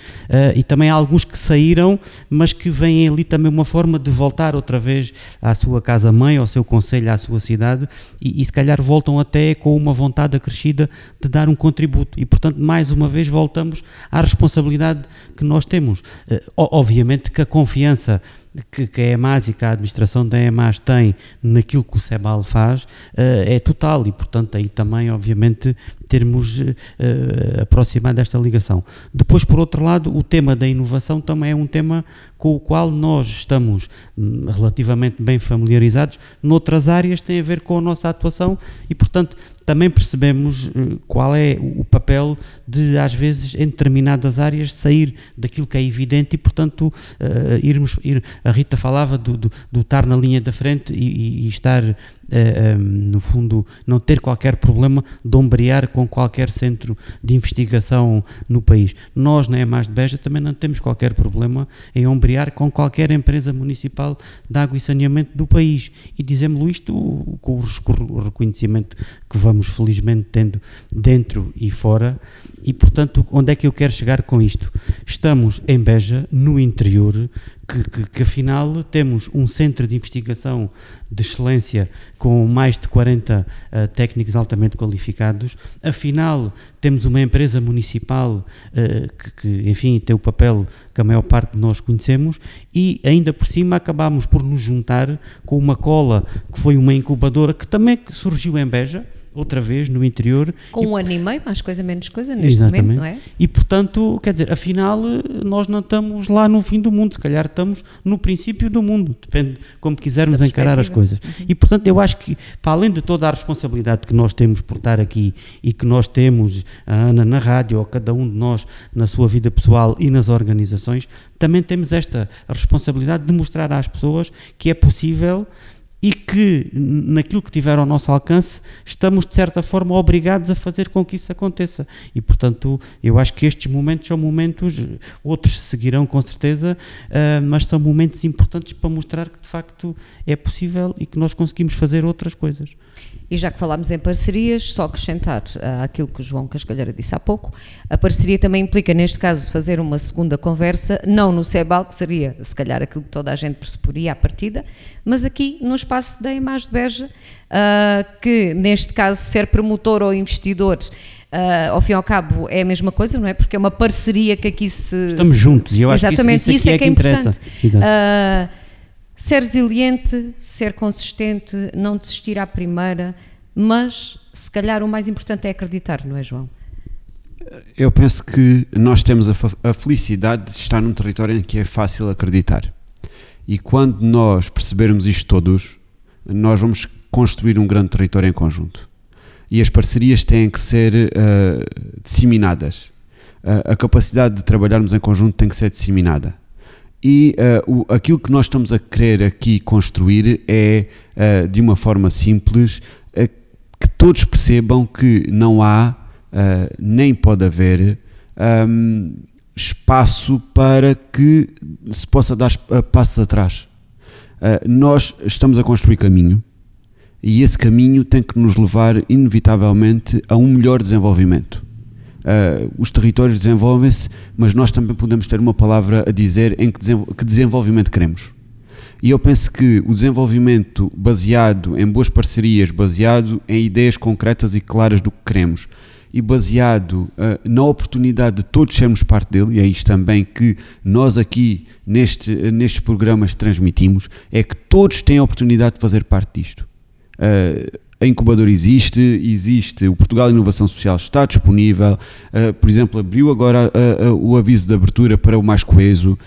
S4: e também há alguns que saíram mas que vêm ali também uma forma de voltar outra vez à sua casa-mãe, ao seu conselho, à sua cidade e, e se calhar voltam até com uma vontade acrescida de dar um contributo. E portanto mais uma vez voltamos à responsabilidade que nós temos. Uh, obviamente que a confiança que, a EMAS e que a administração da EMAS tem naquilo que o CEBAL faz uh, é total. E, portanto, aí também, obviamente, termos uh, aproximado esta ligação. Depois, por outro lado, o tema da inovação também é um tema com o qual nós estamos hum, relativamente bem familiarizados, noutras áreas tem a ver com a nossa atuação e, portanto, também percebemos uh, qual é o papel de, às vezes, em determinadas áreas, sair daquilo que é evidente e, portanto, uh, irmos. Ir, a Rita falava do, do, do, estar na linha da frente e, e estar, uh, um, no fundo, não ter qualquer problema de ombrear com qualquer centro de investigação no país. Nós, na EMAS de Beja, também não temos qualquer problema em ombrear com qualquer empresa municipal de água e saneamento do país. E dizemos isto com o reconhecimento que vamos felizmente tendo dentro e fora. E portanto, onde é que eu quero chegar com isto? Estamos em Beja, no interior, que, que, que, afinal temos um centro de investigação de excelência com mais de 40 uh, técnicos altamente qualificados, afinal temos uma empresa municipal uh, que, que, enfim, tem o papel que a maior parte de nós conhecemos e ainda por cima acabamos por nos juntar com uma cola que foi uma incubadora que também surgiu em Beja, outra vez no interior.
S1: Com um ano e meio, mais coisa, menos coisa, neste exatamente. momento, não é?
S4: E portanto, quer dizer, afinal, nós não estamos lá no fim do mundo, se calhar estamos no princípio do mundo, depende como quisermos encarar as coisas. Uhum. E portanto, eu acho que, para além de toda a responsabilidade que nós temos por estar aqui e que nós temos, a Ana na rádio, ou cada um de nós na sua vida pessoal e nas organizações, também temos esta responsabilidade de mostrar às pessoas que é possível e que, naquilo que tiver ao nosso alcance, estamos de certa forma obrigados a fazer com que isso aconteça. E, portanto, eu acho que estes momentos são momentos, outros seguirão com certeza, uh, mas são momentos importantes para mostrar que de facto é possível e que nós conseguimos fazer outras coisas.
S1: E já que falámos em parcerias, só acrescentar uh, aquilo que o João Cascalheira disse há pouco, a parceria também implica, neste caso, fazer uma segunda conversa, não no CEBAL, que seria, se calhar, aquilo que toda a gente pressuporia à partida, mas aqui no espaço da Imagem de Beja, uh, que neste caso ser promotor ou investidor Uh, ao fim e ao cabo é a mesma coisa, não é? Porque é uma parceria que aqui se.
S4: Estamos juntos e eu acho Exatamente, que isso, isso, isso é, é, que é, que é importante.
S1: Ser resiliente, ser consistente, não desistir à primeira, mas se calhar o mais importante é acreditar, não é, João?
S2: Eu penso que nós temos a, a felicidade de estar num território em que é fácil acreditar. E quando nós percebermos isto todos, nós vamos construir um grande território em conjunto. E as parcerias têm que ser uh, disseminadas. Uh, a capacidade de trabalharmos em conjunto tem que ser disseminada. E uh, o, aquilo que nós estamos a querer aqui construir é, de uma forma simples, que todos percebam que não há, nem pode haver, um, espaço para que se possa dar passos atrás. nós estamos a construir caminho e esse caminho tem que nos levar, inevitavelmente, a um melhor desenvolvimento. Uh, os territórios desenvolvem-se, mas nós também podemos ter uma palavra a dizer em que, que desenvolvimento queremos. E eu penso que o desenvolvimento baseado em boas parcerias, baseado em ideias concretas e claras do que queremos, e baseado uh, na oportunidade de todos sermos parte dele, e é isto também que nós aqui neste, nestes programas transmitimos, é que todos têm a oportunidade de fazer parte disto. Uh, a incubadora existe, existe, o Portugal Inovação Social está disponível, uh, por exemplo, abriu agora uh, o aviso de abertura para o Mais Coeso,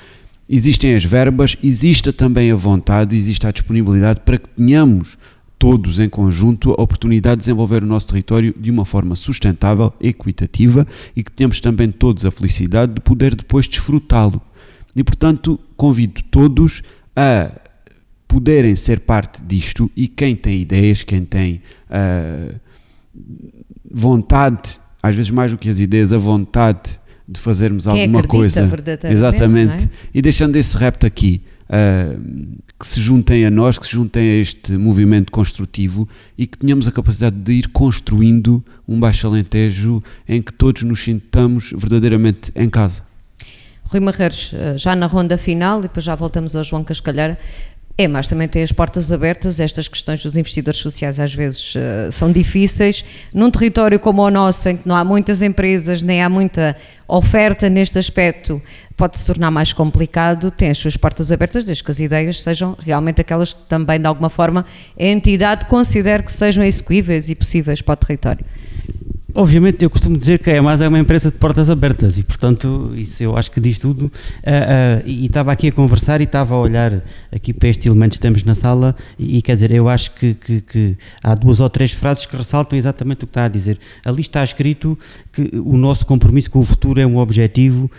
S2: existem as verbas, existe também a vontade, existe a disponibilidade para que tenhamos todos em conjunto a oportunidade de desenvolver o nosso território de uma forma sustentável, equitativa e que tenhamos também todos a felicidade de poder depois desfrutá-lo. E portanto, convido todos a poderem ser parte disto e quem tem ideias, quem tem uh, vontade, às vezes mais do que as ideias, a vontade de fazermos
S1: quem
S2: alguma coisa.
S1: Exatamente. É?
S2: E deixando esse repto aqui, uh, que se juntem a nós, que se juntem a este movimento construtivo e que tenhamos a capacidade de ir construindo um Baixo Alentejo em que todos nos sintamos verdadeiramente em casa.
S1: Rui Marreiros, ah, já na ronda final, e depois já voltamos ao João Cascalheira, é, mas também tem as portas abertas. Estas questões dos investidores sociais às vezes uh, são difíceis. Num território como o nosso, em que não há muitas empresas, nem há muita oferta neste aspecto, pode se tornar mais complicado. Tem as suas portas abertas, desde que as ideias sejam realmente aquelas que também, de alguma forma, a entidade considere que sejam execuíveis e possíveis para o território.
S4: Obviamente, eu costumo dizer que a EMAS é uma empresa de portas abertas e, portanto, isso eu acho que diz tudo. Uh, uh, e estava aqui a conversar e estava a olhar aqui para estes elementos que temos na sala e, e quer dizer, eu acho que, que, que, há duas ou três frases que ressaltam exatamente o que está a dizer. Ali está escrito que o nosso compromisso com o futuro é um objetivo.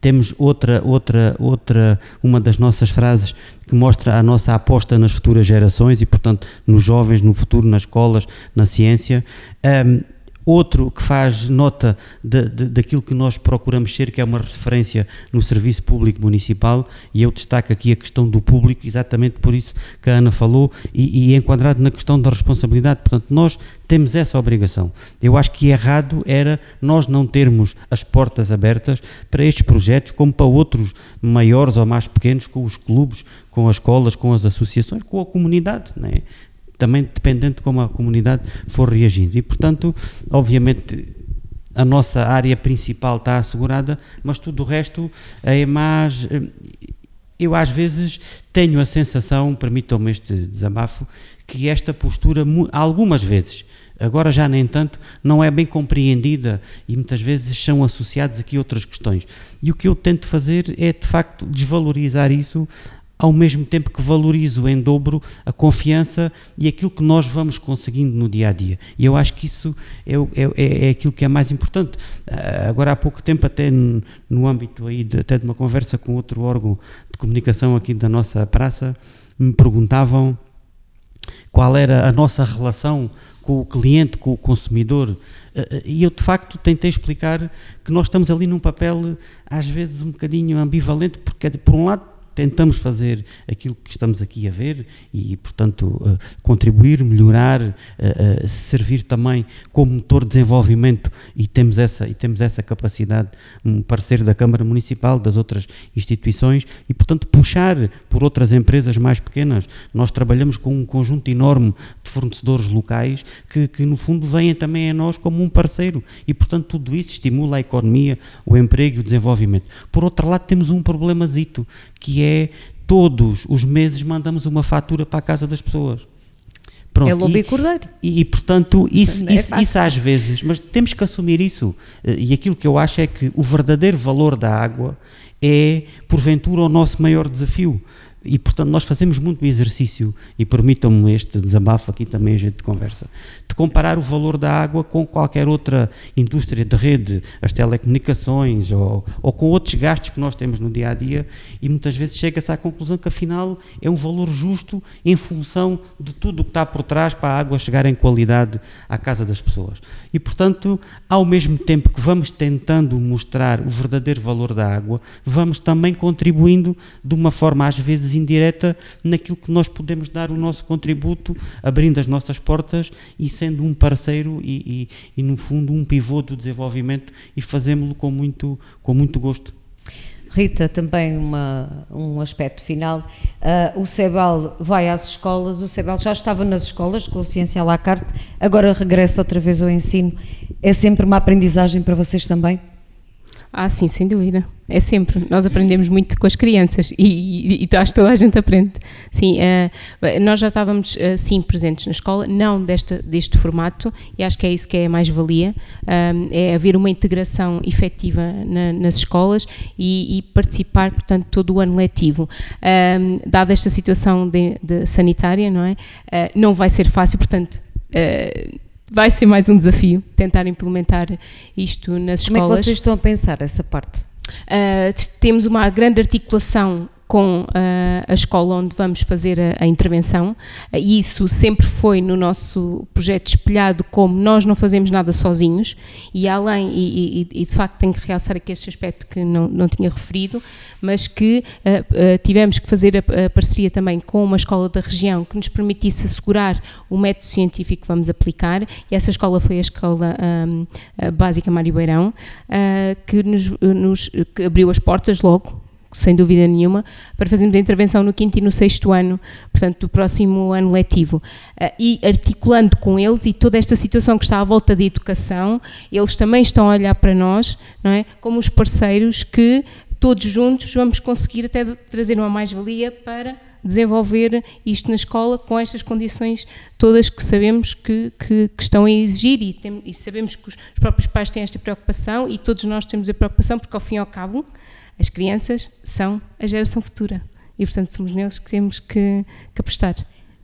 S4: Temos outra, outra, outra, uma das nossas frases que mostra a nossa aposta nas futuras gerações e, portanto, nos jovens, no futuro, nas escolas, na ciência. Um, Outro que faz nota de, de, daquilo que nós procuramos ser, que é uma referência no serviço público municipal, e eu destaco aqui a questão do público, exatamente por isso que a Ana falou, e, e enquadrado na questão da responsabilidade. Portanto, nós temos essa obrigação. Eu acho que errado era nós não termos as portas abertas para estes projetos, como para outros maiores ou mais pequenos, com os clubes, com as escolas, com as associações, com a comunidade. Não é? Também dependente de como a comunidade for reagindo. E, portanto, obviamente, a nossa área principal está assegurada, mas tudo o resto é mais. Eu, às vezes, tenho a sensação, permitam-me este desabafo, que esta postura, algumas vezes, agora já nem tanto, não é bem compreendida e muitas vezes são associadas aqui outras questões. E o que eu tento fazer é, de facto, desvalorizar isso ao mesmo tempo que valorizo em dobro a confiança e aquilo que nós vamos conseguindo no dia a dia. E eu acho que isso é, é, é aquilo que é mais importante. Ah, agora, há pouco tempo, até no, no âmbito aí de, até de uma conversa com outro órgão de comunicação aqui da nossa praça, me perguntavam qual era a nossa relação com o cliente, com o consumidor. Ah, ah, e eu, de facto, tentei explicar que nós estamos ali num papel, às vezes, um bocadinho ambivalente, porque, por um lado, tentamos fazer aquilo que estamos aqui a ver e, portanto, uh, contribuir, melhorar, uh, uh, servir também como motor de desenvolvimento e temos essa, e temos essa capacidade, um parceiro da Câmara Municipal, das outras instituições e, portanto, puxar por outras empresas mais pequenas. Nós trabalhamos com um conjunto enorme de fornecedores locais que, que no fundo, vêm também a nós como um parceiro e, portanto, tudo isso estimula a economia, o emprego e o desenvolvimento. Por outro lado, temos um problemazito que é todos os meses mandamos uma fatura para a casa das pessoas.
S1: Pronto, é lobo e, e cordeiro.
S4: E, e portanto, isso, é isso, isso, às vezes, mas temos que assumir isso. Eh, e aquilo que eu acho é que o verdadeiro valor da água é, porventura, o nosso maior desafio. E, portanto, nós fazemos muito exercício, e permitam-me este desabafo aqui também a gente conversa, de comparar o valor da água com qualquer outra indústria de rede, as telecomunicações ou, ou com outros gastos que nós temos no dia a dia, e muitas vezes chega-se à conclusão que afinal é um valor justo em função de tudo o que está por trás para a água chegar em qualidade à casa das pessoas. E, portanto, ao mesmo tempo que vamos tentando mostrar o verdadeiro valor da água, vamos também contribuindo de uma forma às vezes indireta naquilo que nós podemos dar o nosso contributo, abrindo as nossas portas e sendo um parceiro e, e, e no fundo, um pivô do desenvolvimento e fazemos-lo com muito, com muito gosto.
S1: Rita, também uma, um aspecto final. Uh, o CEBAL vai às escolas, o CEBAL já estava nas escolas com a ciência à la carte, agora regressa outra vez ao ensino. É sempre uma aprendizagem para vocês também?
S3: Ah, sim, sem dúvida. É sempre. Nós aprendemos muito com as crianças e, e, e acho que toda a gente aprende. Sim, uh, nós já estávamos, uh, sim, presentes na escola, não desta, deste formato, e acho que é isso que é a mais-valia, uh, é haver uma integração efetiva na, nas escolas e, e, participar, portanto, todo o ano letivo. dada esta situação de, de sanitária, não é? não vai ser fácil, portanto vai ser mais um desafio tentar implementar isto nas
S1: Como
S3: escolas.
S1: Como é que vocês estão a pensar essa parte?
S3: Uh, temos uma grande articulação com uh, a escola onde vamos fazer a, a intervenção. Uh, e isso sempre foi no nosso projeto espelhado como nós não fazemos nada sozinhos e além, e, e, e de facto tenho que realçar aqui este aspecto que não, não tinha referido, mas que uh, tivemos que fazer a, a, parceria também com uma escola da região que nos permitisse assegurar o método científico que vamos aplicar e essa escola foi a Escola um, Básica Mário Beirão, que nos, nos que abriu as portas logo sem dúvida nenhuma, para fazermos a intervenção no quinto e no sexto ano, portanto, do próximo ano letivo. Uh, e articulando com eles e toda esta situação que está à volta da educação, eles também estão a olhar para nós, não é? Como os parceiros que todos juntos vamos conseguir até trazer uma mais-valia para desenvolver isto na escola com estas condições todas que sabemos que, que, que estão a exigir e, tem, e sabemos que os, os próprios pais têm esta preocupação e todos nós temos a preocupação porque ao fim e ao cabo as crianças são a geração futura e, portanto, somos neles que temos que, que apostar.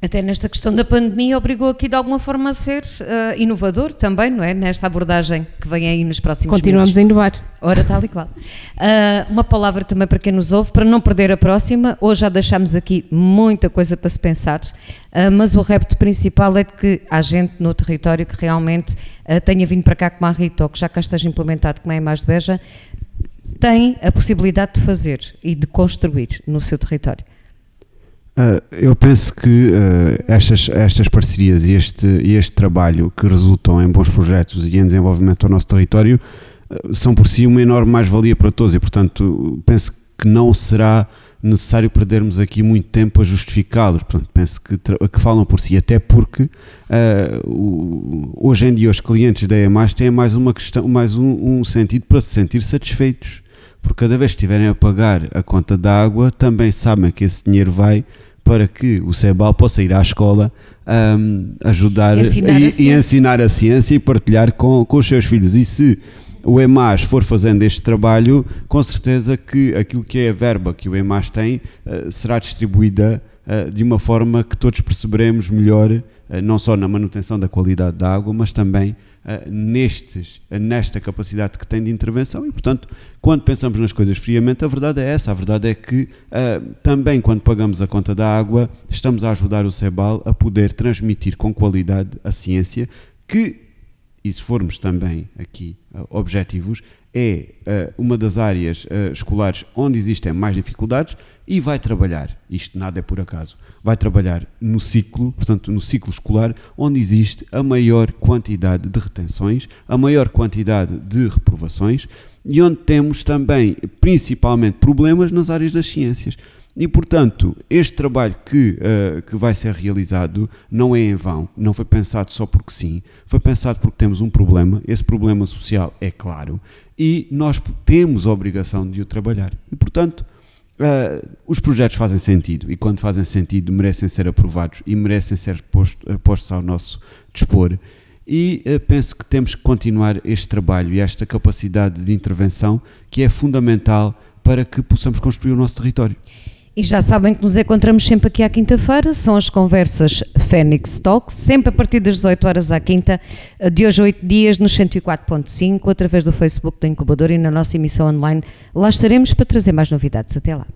S1: Até nesta questão da pandemia obrigou aqui de alguma forma a ser uh, inovador também, não é? Nesta abordagem que vem aí nos próximos
S3: Continuamos
S1: meses.
S3: Continuamos a inovar.
S1: Ora, tal e qual. Uh, uma palavra também para quem nos ouve, para não perder a próxima. Hoje já deixámos aqui muita coisa para se pensar, uh, mas o repto principal é de que há gente no território que realmente tenha vindo para cá como a Rita, ou que já cá esteja implementado como é a Imagem de Beja, tem a possibilidade de fazer e de construir no seu território?
S2: Uh, eu penso que uh, estas, estas parcerias e este, este trabalho que resultam em bons projetos e em desenvolvimento do nosso território uh, são por si uma enorme mais-valia para todos e, portanto, penso que não será necessário perdermos aqui muito tempo a justificá-los. Portanto, penso que, que falam por si, até porque o, hoje em dia os clientes da EMAS têm mais uma questão, mais um, um sentido para se sentir satisfeitos porque cada vez que estiverem a pagar a conta da água, também sabem que esse dinheiro vai para que o CEBAL possa ir à escola um, ajudar
S1: ensinar
S2: e, e, ensinar a ciência e partilhar com, com os seus filhos. E se o EMAS for fazendo este trabalho, com certeza que aquilo que é a verba que o EMAS tem uh, será distribuída uh, de uma forma que todos perceberemos melhor, não só na manutenção da qualidade da água, mas também uh, nestes, nesta capacidade que tem de intervenção e, portanto, quando pensamos nas coisas friamente, a verdade é essa. A verdade é que uh, também quando pagamos a conta da água, estamos a ajudar o CEBAL a poder transmitir com qualidade a ciência que, e se formos também aqui objetivos, é uh, uma das áreas uh, escolares onde existem mais dificuldades e vai trabalhar, isto nada é por acaso, vai trabalhar no ciclo, portanto no ciclo escolar, onde existe a maior quantidade de retenções, a maior quantidade de reprovações e onde temos também principalmente problemas nas áreas das ciências. E, portanto, este trabalho que, uh, que vai ser realizado não é em vão, não foi pensado só porque sim, foi pensado porque temos um problema, esse problema social é claro, e nós temos a obrigação de o trabalhar. E, portanto, Uh, os projetos fazem sentido e quando fazem sentido merecem ser aprovados e merecem ser posto, postos ao nosso dispor e uh, penso que temos que continuar este trabalho e esta capacidade de intervenção que é fundamental para que possamos construir o nosso território.
S1: E já sabem que nos encontramos sempre aqui à quinta-feira, são as conversas Fênix Talks, sempre a partir das 18 horas à quinta, de hoje a 8 dias, no 104.5, através do Facebook da Incubadora e na nossa emissão online. Lá estaremos para trazer mais novidades. Até lá.